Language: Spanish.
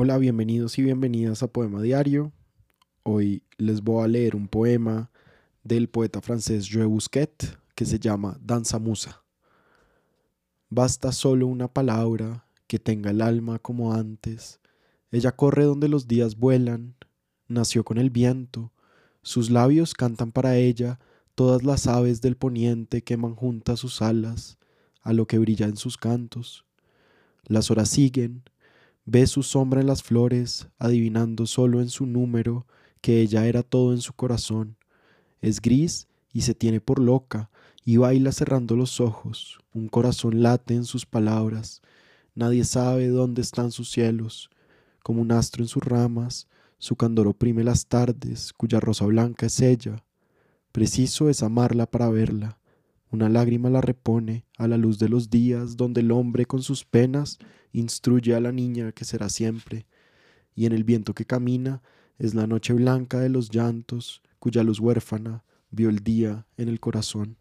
Hola, bienvenidos y bienvenidas a Poema Diario. Hoy les voy a leer un poema del poeta francés Joe Busquet que se llama Danza Musa. Basta solo una palabra que tenga el alma como antes. Ella corre donde los días vuelan, nació con el viento, sus labios cantan para ella, todas las aves del poniente queman juntas sus alas, a lo que brilla en sus cantos. Las horas siguen, ve su sombra en las flores, adivinando solo en su número que ella era todo en su corazón. Es gris y se tiene por loca, y baila cerrando los ojos, un corazón late en sus palabras, nadie sabe dónde están sus cielos, como un astro en sus ramas, su candor oprime las tardes, cuya rosa blanca es ella. Preciso es amarla para verla, una lágrima la repone a la luz de los días donde el hombre con sus penas instruye a la niña que será siempre, y en el viento que camina es la noche blanca de los llantos, cuya luz huérfana vio el día en el corazón.